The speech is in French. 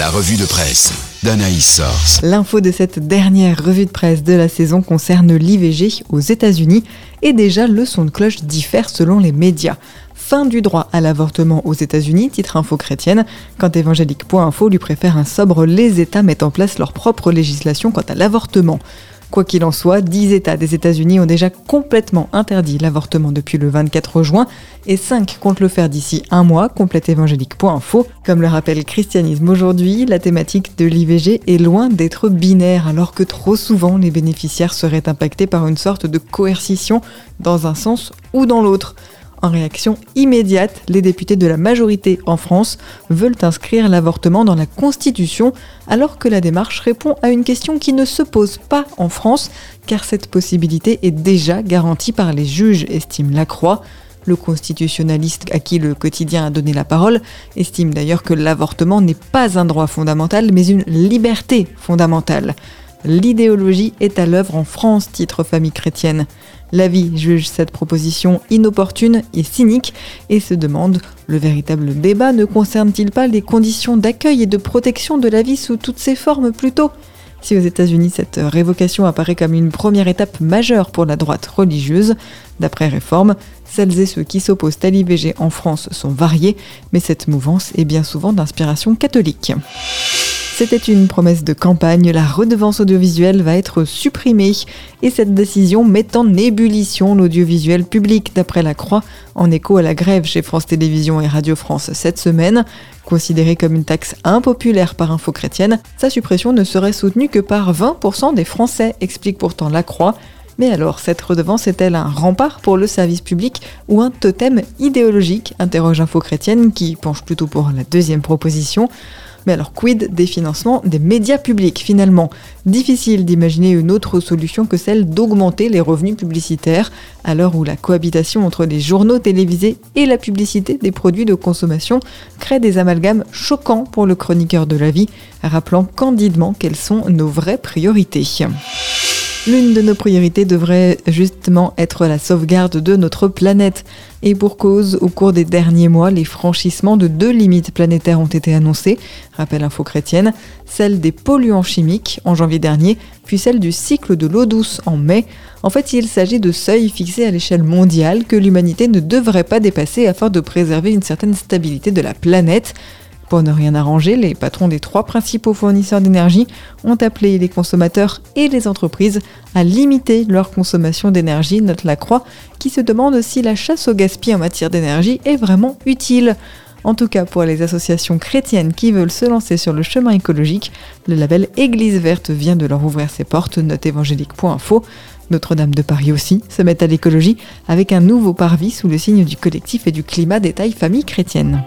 La revue de presse d'Anaïs Source. L'info de cette dernière revue de presse de la saison concerne l'IVG aux États-Unis et déjà le son de cloche diffère selon les médias. Fin du droit à l'avortement aux États-Unis, titre info chrétienne, quand évangélique.info lui préfère un sobre les États mettent en place leur propre législation quant à l'avortement. Quoi qu'il en soit, 10 États des États-Unis ont déjà complètement interdit l'avortement depuis le 24 juin et 5 comptent le faire d'ici un mois, complète évangélique.info. Comme le rappelle Christianisme aujourd'hui, la thématique de l'IVG est loin d'être binaire alors que trop souvent les bénéficiaires seraient impactés par une sorte de coercition dans un sens ou dans l'autre. En réaction immédiate, les députés de la majorité en France veulent inscrire l'avortement dans la Constitution, alors que la démarche répond à une question qui ne se pose pas en France, car cette possibilité est déjà garantie par les juges, estime Lacroix. Le constitutionnaliste à qui le quotidien a donné la parole estime d'ailleurs que l'avortement n'est pas un droit fondamental, mais une liberté fondamentale. L'idéologie est à l'œuvre en France, titre famille chrétienne. La vie juge cette proposition inopportune et cynique et se demande le véritable débat ne concerne-t-il pas les conditions d'accueil et de protection de la vie sous toutes ses formes plutôt? Si aux États-Unis cette révocation apparaît comme une première étape majeure pour la droite religieuse, d'après Réforme, celles et ceux qui s'opposent à l'IVG en France sont variés, mais cette mouvance est bien souvent d'inspiration catholique. C'était une promesse de campagne, la redevance audiovisuelle va être supprimée et cette décision met en ébullition l'audiovisuel public d'après la Croix en écho à la grève chez France Télévisions et Radio France cette semaine. Considérée comme une taxe impopulaire par Info Chrétienne, sa suppression ne serait soutenue que par 20% des Français, explique pourtant la Croix. Mais alors, cette redevance est-elle un rempart pour le service public ou un totem idéologique? interroge Info Chrétienne qui penche plutôt pour la deuxième proposition. Mais alors, quid des financements des médias publics finalement? Difficile d'imaginer une autre solution que celle d'augmenter les revenus publicitaires, à l'heure où la cohabitation entre les journaux télévisés et la publicité des produits de consommation crée des amalgames choquants pour le chroniqueur de la vie, rappelant candidement quelles sont nos vraies priorités. L'une de nos priorités devrait justement être la sauvegarde de notre planète. Et pour cause, au cours des derniers mois, les franchissements de deux limites planétaires ont été annoncés, rappelle Info Chrétienne, celle des polluants chimiques en janvier dernier, puis celle du cycle de l'eau douce en mai. En fait, il s'agit de seuils fixés à l'échelle mondiale que l'humanité ne devrait pas dépasser afin de préserver une certaine stabilité de la planète. Pour ne rien arranger, les patrons des trois principaux fournisseurs d'énergie ont appelé les consommateurs et les entreprises à limiter leur consommation d'énergie, note la Croix, qui se demande si la chasse au gaspillage en matière d'énergie est vraiment utile. En tout cas, pour les associations chrétiennes qui veulent se lancer sur le chemin écologique, le label Église verte vient de leur ouvrir ses portes, note évangélique.info. Notre-Dame de Paris aussi se met à l'écologie avec un nouveau parvis sous le signe du collectif et du climat des tailles familles chrétiennes.